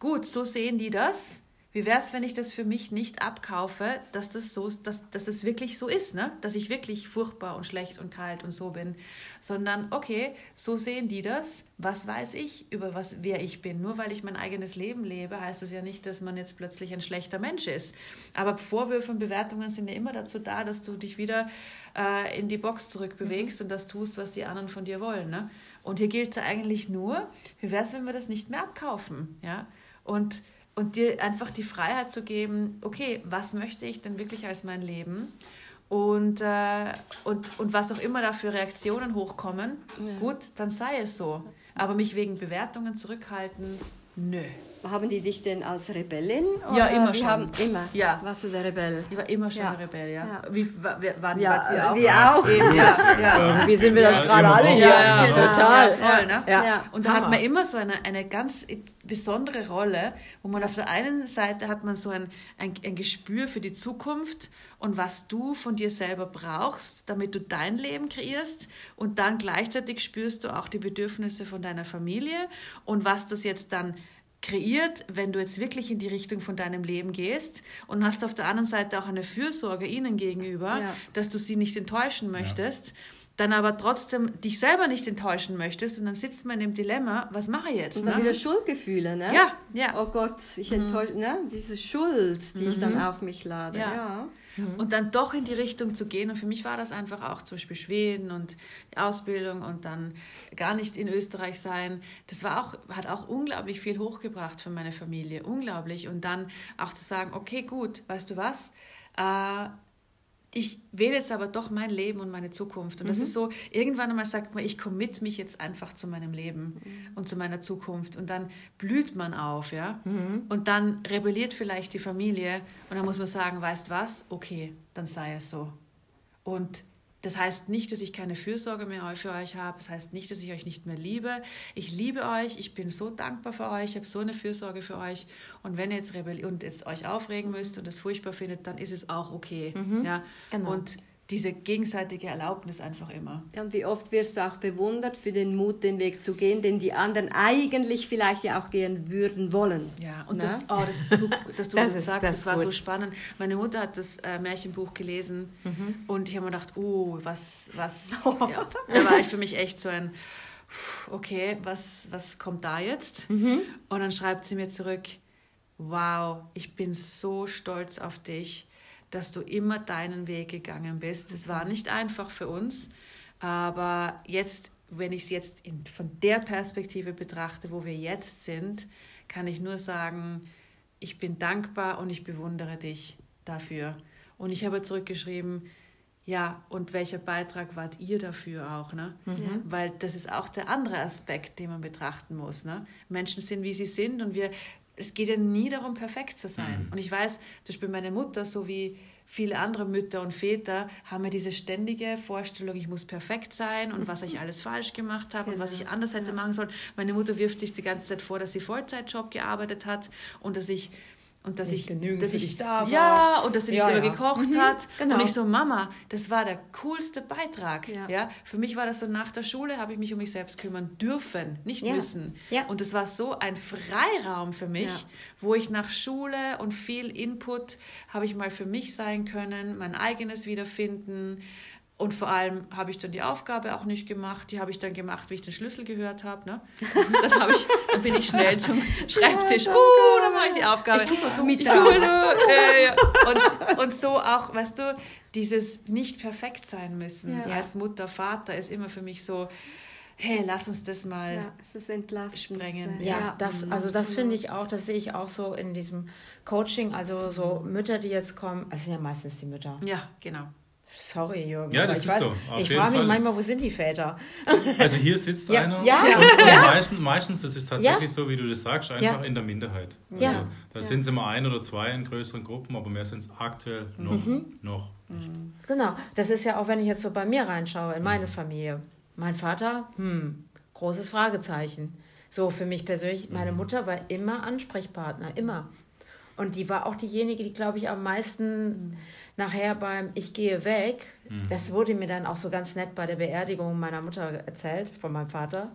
[SPEAKER 2] gut, so sehen die das wie wäre es, wenn ich das für mich nicht abkaufe, dass das so dass, dass es wirklich so ist, ne? dass ich wirklich furchtbar und schlecht und kalt und so bin, sondern okay, so sehen die das. Was weiß ich über was wer ich bin? Nur weil ich mein eigenes Leben lebe, heißt das ja nicht, dass man jetzt plötzlich ein schlechter Mensch ist. Aber Vorwürfe und Bewertungen sind ja immer dazu da, dass du dich wieder äh, in die Box zurückbewegst mhm. und das tust, was die anderen von dir wollen. Ne? Und hier gilt es eigentlich nur, wie wäre es, wenn wir das nicht mehr abkaufen? Ja? Und und dir einfach die Freiheit zu geben, okay, was möchte ich denn wirklich als mein Leben? Und, äh, und, und was auch immer da für Reaktionen hochkommen, ja. gut, dann sei es so. Aber mich wegen Bewertungen zurückhalten, nö.
[SPEAKER 4] Haben die dich denn als Rebellin?
[SPEAKER 2] ja, immer schon. Haben,
[SPEAKER 4] immer? Ja. Warst du der Rebell?
[SPEAKER 2] Ich war immer schon ja. ein Rebell, ja. ja. Wie, waren
[SPEAKER 4] ja,
[SPEAKER 2] Sie auch?
[SPEAKER 4] Wir auch.
[SPEAKER 1] Ja. ja. Irgendwie sind wir das gerade alle hier. Ja, total.
[SPEAKER 2] voll, ne? ja. Und da hat man immer so eine, eine ganz besondere Rolle, wo man auf der einen Seite hat man so ein, ein, ein Gespür für die Zukunft und was du von dir selber brauchst, damit du dein Leben kreierst. Und dann gleichzeitig spürst du auch die Bedürfnisse von deiner Familie und was das jetzt dann kreiert, wenn du jetzt wirklich in die Richtung von deinem Leben gehst und hast auf der anderen Seite auch eine Fürsorge ihnen gegenüber, ja. dass du sie nicht enttäuschen möchtest. Ja. Dann aber trotzdem dich selber nicht enttäuschen möchtest und dann sitzt man in dem Dilemma, was mache ich jetzt?
[SPEAKER 4] Und dann
[SPEAKER 2] ne?
[SPEAKER 4] wieder Schuldgefühle, ne?
[SPEAKER 2] Ja, ja.
[SPEAKER 4] Oh Gott, ich enttäusche, mhm. ne? Diese Schuld, die mhm. ich dann mhm. auf mich lade, ja.
[SPEAKER 2] ja. Mhm. Und dann doch in die Richtung zu gehen. Und für mich war das einfach auch zum Beispiel Schweden und die Ausbildung und dann gar nicht in Österreich sein. Das war auch, hat auch unglaublich viel hochgebracht für meine Familie. Unglaublich. Und dann auch zu sagen, okay, gut, weißt du was? Äh, ich wähle jetzt aber doch mein Leben und meine Zukunft. Und das mhm. ist so, irgendwann einmal sagt man, ich commit mich jetzt einfach zu meinem Leben mhm. und zu meiner Zukunft. Und dann blüht man auf, ja. Mhm. Und dann rebelliert vielleicht die Familie und dann muss man sagen, weißt was, okay, dann sei es so. Und das heißt nicht, dass ich keine Fürsorge mehr für euch habe. Das heißt nicht, dass ich euch nicht mehr liebe. Ich liebe euch. Ich bin so dankbar für euch. Ich habe so eine Fürsorge für euch. Und wenn ihr jetzt rebelliert und jetzt euch aufregen müsst und das furchtbar findet, dann ist es auch okay. Mhm, ja. Genau. Und diese gegenseitige Erlaubnis einfach immer.
[SPEAKER 4] Ja, und wie oft wirst du auch bewundert für den Mut, den Weg zu gehen, den die anderen eigentlich vielleicht ja auch gehen würden wollen.
[SPEAKER 2] Ja, und das, oh, das, so, dass du das, das sagst, das, das war gut. so spannend. Meine Mutter hat das äh, Märchenbuch gelesen mhm. und ich habe mir gedacht, oh, was, was, ja, da war ich für mich echt so ein, okay, was, was kommt da jetzt? Mhm. Und dann schreibt sie mir zurück, wow, ich bin so stolz auf dich dass du immer deinen Weg gegangen bist. Es war nicht einfach für uns, aber jetzt, wenn ich es jetzt in, von der Perspektive betrachte, wo wir jetzt sind, kann ich nur sagen, ich bin dankbar und ich bewundere dich dafür. Und ich habe zurückgeschrieben, ja, und welcher Beitrag wart ihr dafür auch? Ne? Mhm. Weil das ist auch der andere Aspekt, den man betrachten muss. Ne? Menschen sind, wie sie sind und wir, es geht ja nie darum, perfekt zu sein. Mhm. Und ich weiß, zum Beispiel meine Mutter, so wie viele andere Mütter und Väter, haben ja diese ständige Vorstellung, ich muss perfekt sein und was ich alles falsch gemacht habe genau. und was ich anders hätte ja. machen sollen. Meine Mutter wirft sich die ganze Zeit vor, dass sie Vollzeitjob gearbeitet hat und dass ich und dass nicht ich, dass ich da war. Ja, und dass sie nicht ja, immer ja. gekocht mhm, hat. Genau. Und ich so, Mama, das war der coolste Beitrag. Ja. ja. Für mich war das so, nach der Schule habe ich mich um mich selbst kümmern dürfen, nicht müssen. Ja. Und das war so ein Freiraum für mich, wo ich nach Schule und viel Input habe ich mal für mich sein können, mein eigenes wiederfinden und vor allem habe ich dann die Aufgabe auch nicht gemacht. Die habe ich dann gemacht, wie ich den Schlüssel gehört habe. Ne? Dann, ich, dann bin ich schnell zum Schreibtisch. Uh, dann mache ich die Aufgabe. Ich tue mal so mit. Ich tue mal so. Äh, ja. und, und so auch, weißt du, dieses nicht perfekt sein müssen ja. als Mutter, Vater ist immer für mich so, hey, lass uns das mal ja, es ist sprengen.
[SPEAKER 1] Ja, ja, das, also das finde ich auch, das sehe ich auch so in diesem Coaching, also so Mütter, die jetzt kommen, es sind ja meistens die Mütter.
[SPEAKER 2] Ja, genau.
[SPEAKER 1] Sorry, Jürgen.
[SPEAKER 3] Ja, das ist weiß, so.
[SPEAKER 1] Auf ich frage mich Fall. manchmal, wo sind die Väter?
[SPEAKER 3] Also hier sitzt ja. einer.
[SPEAKER 1] Ja.
[SPEAKER 3] Und, ja. Meistens, meistens, das ist tatsächlich so, wie du das sagst, einfach in der Minderheit. Also, ja. Da sind es immer ein oder zwei in größeren Gruppen, aber mehr sind es aktuell noch, mhm. noch nicht.
[SPEAKER 1] Genau, das ist ja auch, wenn ich jetzt so bei mir reinschaue, in meine mhm. Familie. Mein Vater, hm, großes Fragezeichen. So für mich persönlich, meine mhm. Mutter war immer Ansprechpartner, immer. Und die war auch diejenige, die, glaube ich, am meisten mhm. nachher beim Ich gehe weg, mhm. das wurde mir dann auch so ganz nett bei der Beerdigung meiner Mutter erzählt, von meinem Vater.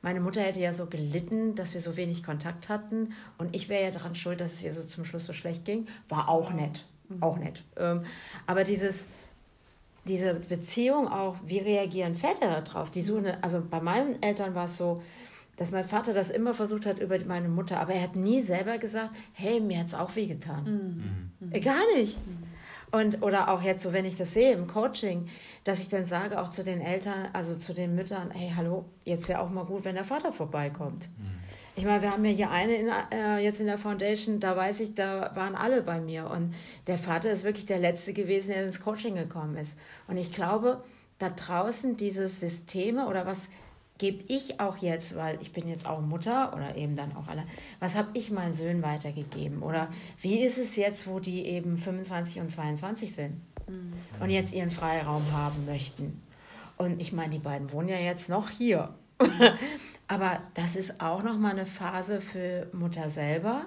[SPEAKER 1] Meine Mutter hätte ja so gelitten, dass wir so wenig Kontakt hatten und ich wäre ja daran schuld, dass es ihr so zum Schluss so schlecht ging. War auch nett, mhm. auch nett. Ähm, aber dieses, diese Beziehung auch, wie reagieren Väter darauf? Die suchen, also bei meinen Eltern war es so, dass mein Vater das immer versucht hat über meine Mutter, aber er hat nie selber gesagt, hey, mir hat es auch wehgetan. Mhm. Mhm. Gar nicht. Mhm. Und, oder auch jetzt so, wenn ich das sehe im Coaching, dass ich dann sage auch zu den Eltern, also zu den Müttern, hey, hallo, jetzt wäre auch mal gut, wenn der Vater vorbeikommt. Mhm. Ich meine, wir haben ja hier eine in, äh, jetzt in der Foundation, da weiß ich, da waren alle bei mir. Und der Vater ist wirklich der Letzte gewesen, der ins Coaching gekommen ist. Und ich glaube, da draußen diese Systeme oder was gebe ich auch jetzt, weil ich bin jetzt auch Mutter oder eben dann auch alle, was habe ich meinen Söhnen weitergegeben? Oder wie ist es jetzt, wo die eben 25 und 22 sind mhm. und jetzt ihren Freiraum haben möchten? Und ich meine, die beiden wohnen ja jetzt noch hier. Aber das ist auch nochmal eine Phase für Mutter selber.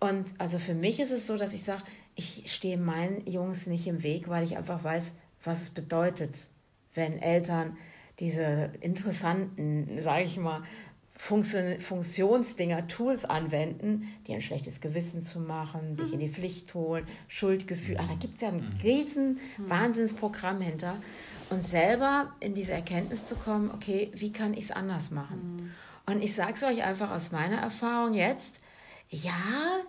[SPEAKER 1] Und also für mich ist es so, dass ich sage, ich stehe meinen Jungs nicht im Weg, weil ich einfach weiß, was es bedeutet, wenn Eltern diese interessanten, sage ich mal, Funktion, Funktionsdinger, Tools anwenden, die ein schlechtes Gewissen zu machen, mhm. dich in die Pflicht holen, Schuldgefühl. Ach, da gibt es ja ein mhm. riesen mhm. Wahnsinnsprogramm hinter. Und selber in diese Erkenntnis zu kommen, okay, wie kann ich es anders machen? Mhm. Und ich sage es euch einfach aus meiner Erfahrung jetzt, ja,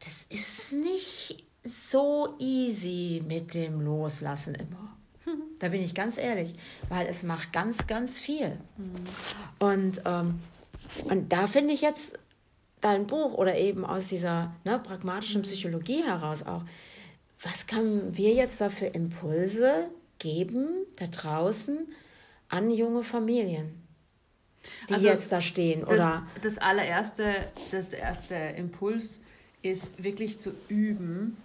[SPEAKER 1] das ist nicht so easy mit dem Loslassen immer. Da bin ich ganz ehrlich, weil es macht ganz, ganz viel. Mhm. Und, ähm, und da finde ich jetzt dein Buch oder eben aus dieser ne, pragmatischen mhm. Psychologie heraus auch, was können wir jetzt da für Impulse geben da draußen an junge Familien, die also jetzt da stehen?
[SPEAKER 2] Das, oder? das allererste, das erste Impuls ist wirklich zu üben,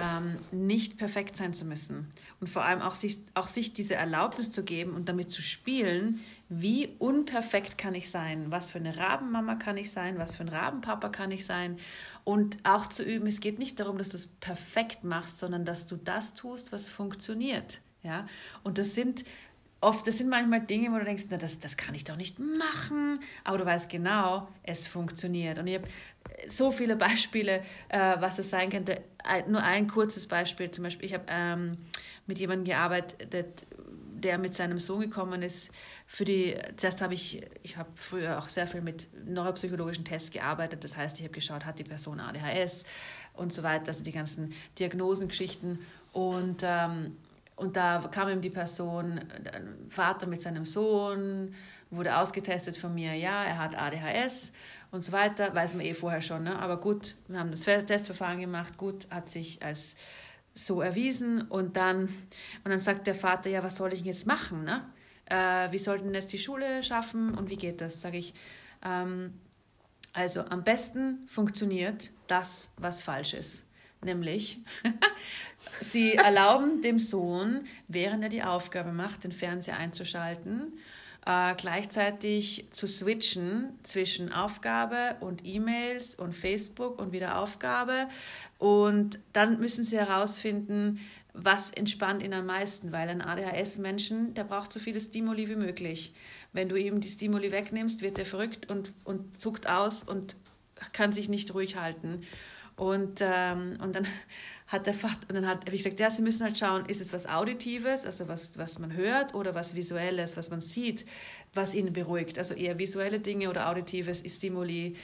[SPEAKER 2] ähm, nicht perfekt sein zu müssen. Und vor allem auch sich, auch sich diese Erlaubnis zu geben und damit zu spielen, wie unperfekt kann ich sein, was für eine Rabenmama kann ich sein, was für ein Rabenpapa kann ich sein. Und auch zu üben, es geht nicht darum, dass du es perfekt machst, sondern dass du das tust, was funktioniert. Ja? Und das sind oft, das sind manchmal Dinge, wo du denkst, na, das, das kann ich doch nicht machen, aber du weißt genau, es funktioniert. Und ich habe so viele Beispiele, äh, was das sein könnte. Nur ein kurzes Beispiel, zum Beispiel, ich habe ähm, mit jemandem gearbeitet, der mit seinem Sohn gekommen ist. Für die, zuerst habe ich, ich habe früher auch sehr viel mit neuropsychologischen Tests gearbeitet. Das heißt, ich habe geschaut, hat die Person ADHS und so weiter, also die ganzen Diagnosengeschichten. Und ähm, und da kam ihm die Person, Vater mit seinem Sohn, wurde ausgetestet von mir, ja, er hat ADHS und so weiter, weiß man eh vorher schon, ne? aber gut, wir haben das Testverfahren gemacht, gut, hat sich als so erwiesen und dann, und dann sagt der Vater, ja, was soll ich jetzt machen, ne? Äh, wie sollten jetzt die Schule schaffen und wie geht das, sage ich, ähm, also am besten funktioniert das, was falsch ist nämlich sie erlauben dem Sohn, während er die Aufgabe macht, den Fernseher einzuschalten, äh, gleichzeitig zu switchen zwischen Aufgabe und E-Mails und Facebook und wieder Aufgabe. Und dann müssen sie herausfinden, was entspannt ihn am meisten, weil ein ADHS-Menschen, der braucht so viele Stimuli wie möglich. Wenn du ihm die Stimuli wegnimmst, wird er verrückt und, und zuckt aus und kann sich nicht ruhig halten. Und, ähm, und dann hat der Vater, und dann hat, wie gesagt, ja, sie müssen halt schauen, ist es was Auditives, also was, was man hört, oder was Visuelles, was man sieht, was ihn beruhigt. Also eher visuelle Dinge oder Auditives, Stimuli,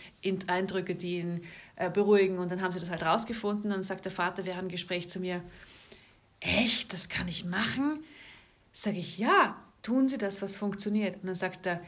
[SPEAKER 2] Eindrücke, die ihn äh, beruhigen. Und dann haben sie das halt rausgefunden. Und dann sagt der Vater während einem Gespräch zu mir, echt, das kann ich machen? Sage ich, ja, tun Sie das, was funktioniert. Und dann sagt er,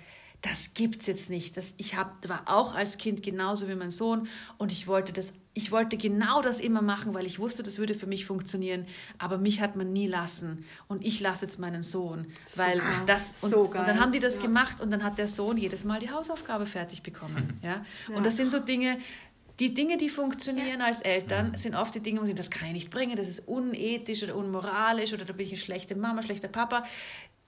[SPEAKER 2] das gibt's jetzt nicht. Das, ich hab, war auch als Kind genauso wie mein Sohn und ich wollte das, ich wollte genau das immer machen, weil ich wusste, das würde für mich funktionieren. Aber mich hat man nie lassen und ich lasse jetzt meinen Sohn, weil so, das und, so und, dann haben die das ja. gemacht und dann hat der Sohn jedes Mal die Hausaufgabe fertig bekommen. Ja? ja. Und das sind so Dinge. Die Dinge, die funktionieren als Eltern, sind oft die Dinge, wo sie das kann ich nicht bringen, das ist unethisch oder unmoralisch oder da bin ich eine schlechte Mama, schlechter Papa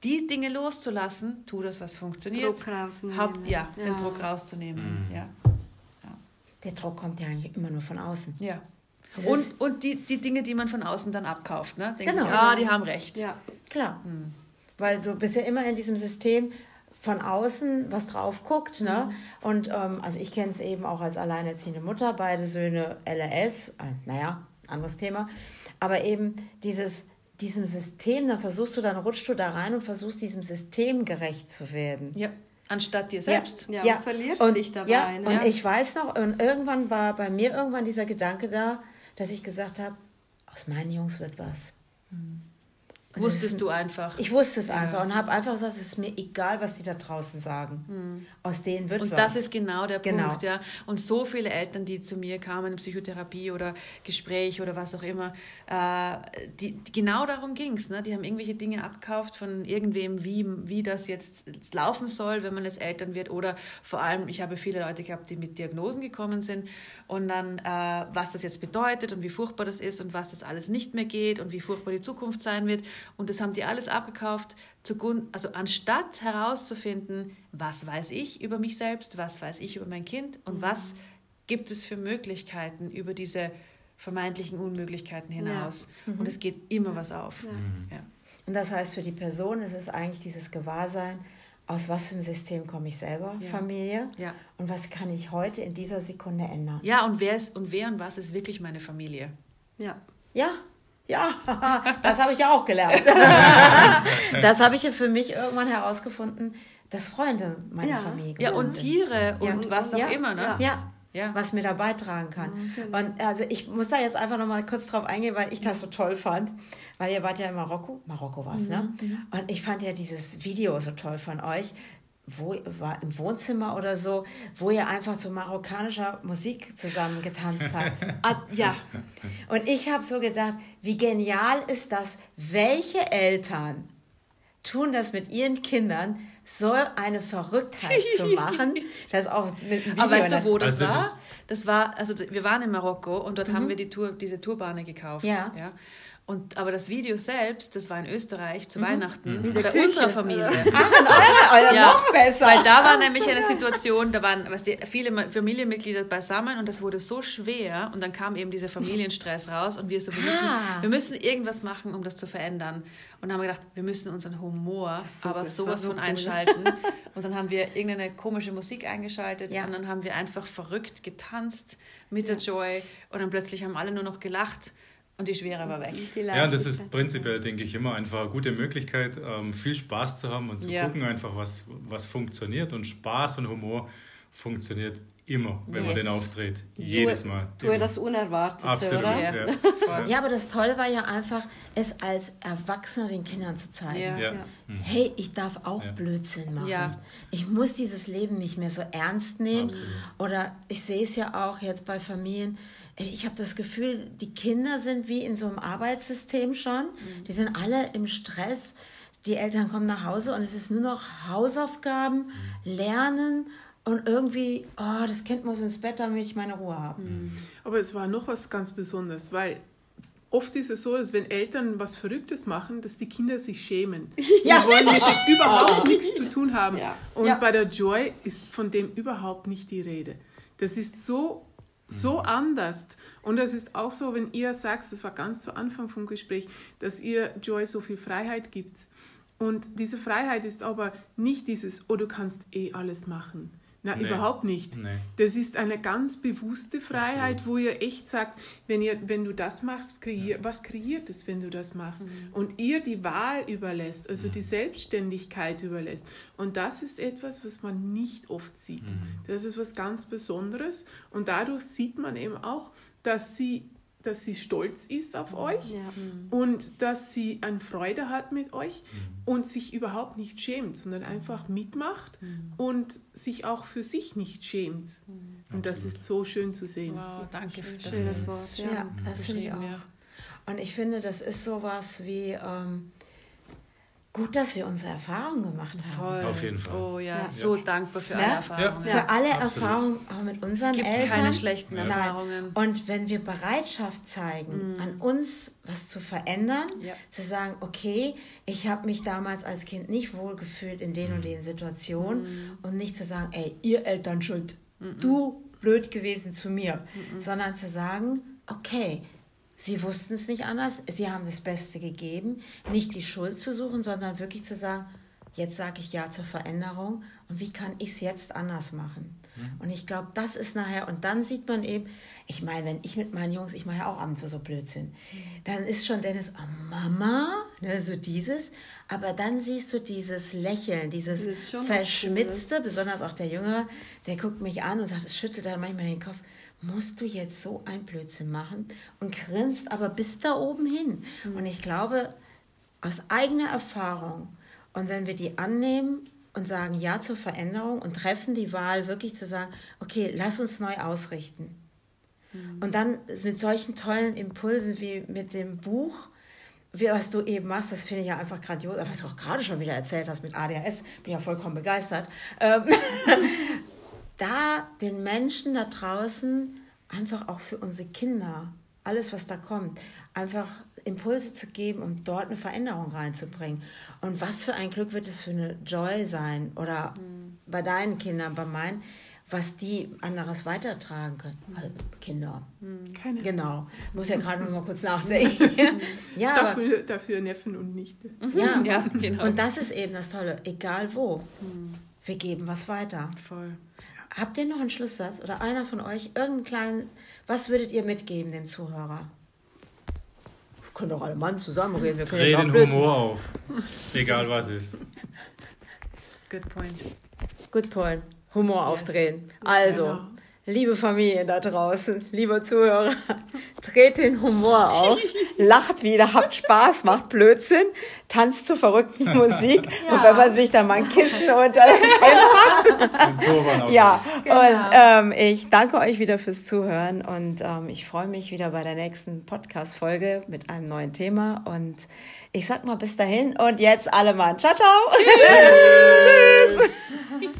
[SPEAKER 2] die Dinge loszulassen, tu das, was funktioniert. Druck rausnehmen. Hab, ja, ja, den Druck rauszunehmen. Mhm. Ja.
[SPEAKER 1] ja. Der Druck kommt ja eigentlich immer nur von außen.
[SPEAKER 2] Ja. und und die, die Dinge, die man von außen dann abkauft. Ne? Denkt genau. ah, die haben recht.
[SPEAKER 1] Ja, klar. Hm. Weil du bist ja immer in diesem System, von außen was drauf guckt. Ne? Mhm. Und ähm, also ich kenne es eben auch als alleinerziehende Mutter, beide Söhne LRS, äh, naja, anderes Thema. Aber eben dieses, diesem System, dann versuchst du, dann rutschst du da rein und versuchst diesem System gerecht zu werden.
[SPEAKER 2] Ja. Anstatt dir selbst.
[SPEAKER 1] Ja, ja. verlierst und, dich dabei. Ja, ne? und ich weiß noch, und irgendwann war bei mir irgendwann dieser Gedanke da, dass ich gesagt habe, aus meinen Jungs wird was. Mhm.
[SPEAKER 2] Wusstest du einfach.
[SPEAKER 1] Ich wusste es einfach ja. und habe einfach gesagt, es ist mir egal, was die da draußen sagen. Mhm. Aus denen wird
[SPEAKER 2] Und
[SPEAKER 1] was.
[SPEAKER 2] das ist genau der genau. Punkt, ja. Und so viele Eltern, die zu mir kamen in Psychotherapie oder Gespräch oder was auch immer, äh, die, die, genau darum ging es. Ne? Die haben irgendwelche Dinge abgekauft von irgendwem, wie, wie das jetzt laufen soll, wenn man jetzt Eltern wird. Oder vor allem, ich habe viele Leute gehabt, die mit Diagnosen gekommen sind und dann, äh, was das jetzt bedeutet und wie furchtbar das ist und was das alles nicht mehr geht und wie furchtbar die Zukunft sein wird. Und das haben die alles abgekauft, also anstatt herauszufinden, was weiß ich über mich selbst, was weiß ich über mein Kind und mhm. was gibt es für Möglichkeiten über diese vermeintlichen Unmöglichkeiten hinaus. Ja. Mhm. Und es geht immer was auf. Ja. Mhm.
[SPEAKER 1] Ja. Und das heißt, für die Person ist es eigentlich dieses Gewahrsein, aus was für einem System komme ich selber, ja. Familie, ja. und was kann ich heute in dieser Sekunde ändern.
[SPEAKER 2] Ja, und wer, ist, und wer und was ist wirklich meine Familie?
[SPEAKER 1] Ja. Ja, ja, das habe ich ja auch gelernt. das habe ich ja für mich irgendwann herausgefunden, dass Freunde meine ja. Familie
[SPEAKER 2] Ja, und Tiere sind. und was auch immer, ne?
[SPEAKER 1] Ja. Ja. was mir da beitragen kann. Mhm. Und also ich muss da jetzt einfach noch mal kurz drauf eingehen, weil ich das so toll fand, weil ihr wart ja in Marokko, Marokko war es, ne? mhm, ne? Und ich fand ja dieses Video so toll von euch, wo war im Wohnzimmer oder so, wo ihr einfach zu marokkanischer Musik zusammen getanzt habt.
[SPEAKER 2] ah, ja.
[SPEAKER 1] Und ich habe so gedacht, wie genial ist das? Welche Eltern tun das mit ihren Kindern, so eine Verrücktheit zu machen, das auch mit dem
[SPEAKER 2] Video. Aber weißt du, wo das, also das war? Das war, also wir waren in Marokko und dort mhm. haben wir die Tour, diese Tourbahne gekauft. Ja. ja. Und, aber das Video selbst, das war in Österreich zu mhm. Weihnachten mhm. bei unserer Familie. Ah, euer, euer ja, noch besser. Weil da war nämlich so eine Situation, da waren was die, viele Familienmitglieder beisammen und das wurde so schwer und dann kam eben dieser Familienstress raus und wir so, wir müssen, ah. wir müssen irgendwas machen, um das zu verändern. Und haben gedacht, wir müssen unseren Humor so aber sowas so von einschalten. und dann haben wir irgendeine komische Musik eingeschaltet ja. und dann haben wir einfach verrückt getanzt mit ja. der Joy und dann plötzlich haben alle nur noch gelacht. Und die Schwere war weg.
[SPEAKER 3] Ja, das ist prinzipiell, denke ich, immer einfach eine gute Möglichkeit, ähm, viel Spaß zu haben und zu ja. gucken, einfach was, was funktioniert. Und Spaß und Humor funktioniert immer, wenn yes. man den auftritt. Jedes Mal.
[SPEAKER 4] Du das Unerwartete, Absolut, oder? Ja.
[SPEAKER 1] Ja. ja. aber das Tolle war ja einfach, es als Erwachsener den Kindern zu zeigen. Ja. ja. Mhm. Hey, ich darf auch Blödsinn machen. Ich muss dieses Leben nicht mehr so ernst nehmen. Absolut. Oder ich sehe es ja auch jetzt bei Familien, ich habe das Gefühl, die Kinder sind wie in so einem Arbeitssystem schon. Mhm. Die sind alle im Stress. Die Eltern kommen nach Hause und es ist nur noch Hausaufgaben, mhm. Lernen und irgendwie, oh, das Kind muss ins Bett, damit ich meine Ruhe habe. Mhm.
[SPEAKER 5] Aber es war noch was ganz Besonderes, weil oft ist es so, dass wenn Eltern was Verrücktes machen, dass die Kinder sich schämen. Ja. Die wollen mit überhaupt nichts zu tun haben. Ja. Und ja. bei der Joy ist von dem überhaupt nicht die Rede. Das ist so so anders. Und es ist auch so, wenn ihr sagt, das war ganz zu Anfang vom Gespräch, dass ihr Joy so viel Freiheit gibt. Und diese Freiheit ist aber nicht dieses, oh, du kannst eh alles machen. Na, nee. überhaupt nicht. Nee. Das ist eine ganz bewusste Freiheit, Absolut. wo ihr echt sagt, wenn, ihr, wenn du das machst, kreier, ja. was kreiert es, wenn du das machst? Mhm. Und ihr die Wahl überlässt, also mhm. die Selbstständigkeit überlässt. Und das ist etwas, was man nicht oft sieht. Mhm. Das ist was ganz Besonderes. Und dadurch sieht man eben auch, dass sie dass sie stolz ist auf mhm. euch ja. Mhm. und dass sie eine Freude hat mit euch mhm. und sich überhaupt nicht schämt, sondern einfach mitmacht mhm. und sich auch für sich nicht schämt. Mhm. Und das ist so schön zu sehen.
[SPEAKER 2] Wow, danke für
[SPEAKER 1] das schönes Wort. Ja, ja das finde ich auch. Und ich finde, das ist sowas wie ähm, gut, dass wir unsere Erfahrungen gemacht haben.
[SPEAKER 3] Voll. Auf jeden Fall.
[SPEAKER 2] Oh ja, ja. so dankbar für alle ja? Erfahrungen.
[SPEAKER 1] Ja. Für alle Absolut. Erfahrungen auch mit unseren
[SPEAKER 2] es gibt
[SPEAKER 1] Eltern.
[SPEAKER 2] keine schlechten Erfahrungen.
[SPEAKER 1] Und wenn wir Bereitschaft zeigen, mhm. an uns was zu verändern, zu sagen, okay, ich habe mich damals als Kind nicht wohl gefühlt in den und den Situationen mhm. und nicht zu sagen, ey, ihr Eltern schuld, mhm. du blöd gewesen zu mir, mhm. sondern zu sagen, okay, sie wussten es nicht anders, sie haben das Beste gegeben, nicht die Schuld zu suchen, sondern wirklich zu sagen, jetzt sage ich Ja zur Veränderung. Und wie kann ich es jetzt anders machen? Mhm. Und ich glaube, das ist nachher, und dann sieht man eben, ich meine, wenn ich mit meinen Jungs, ich mache ja auch abends so Blödsinn, mhm. dann ist schon Dennis, oh Mama, ne, so dieses, aber dann siehst du dieses Lächeln, dieses Verschmitzte, besonders auch der Jüngere, der guckt mich an und sagt, es schüttelt dann manchmal den Kopf, musst du jetzt so ein Blödsinn machen und grinst aber bis da oben hin. Mhm. Und ich glaube, aus eigener Erfahrung, und wenn wir die annehmen und sagen Ja zur Veränderung und treffen die Wahl, wirklich zu sagen, okay, lass uns neu ausrichten. Mhm. Und dann mit solchen tollen Impulsen wie mit dem Buch, wie, was du eben machst, das finde ich ja einfach grandios. Was du auch gerade schon wieder erzählt hast mit ADHS, bin ja vollkommen begeistert. Ähm, da den Menschen da draußen einfach auch für unsere Kinder, alles was da kommt, einfach Impulse zu geben, um dort eine Veränderung reinzubringen. Und was für ein Glück wird es für eine Joy sein oder mhm. bei deinen Kindern, bei meinen, was die anderes weitertragen können. Mhm. Also Kinder. Mhm. Keine. Genau. Muss ja gerade mal kurz nachdenken.
[SPEAKER 5] ja, dafür, aber, dafür Neffen und Nichte.
[SPEAKER 1] Ja, ja genau. Und das ist eben das Tolle. Egal wo. Mhm. Wir geben was weiter. Voll. Habt ihr noch einen Schlusssatz oder einer von euch irgendeinen kleinen, was würdet ihr mitgeben dem Zuhörer? Wir können doch alle Mann zusammenreden. Wir
[SPEAKER 3] Dreh den Humor auf. Egal was ist.
[SPEAKER 1] Good point. Good point. Humor yes. aufdrehen. Also, genau. Liebe Familie da draußen, liebe Zuhörer, dreht den Humor auf, lacht wieder, habt Spaß, macht Blödsinn, tanzt zu verrückten Musik ja. und wenn man sich dann mal ein Kissen unter den packt. ja, genau. und ähm, ich danke euch wieder fürs Zuhören und ähm, ich freue mich wieder bei der nächsten Podcast-Folge mit einem neuen Thema und ich sag mal bis dahin und jetzt alle mal ciao, ciao. Tschüss. Tschüss.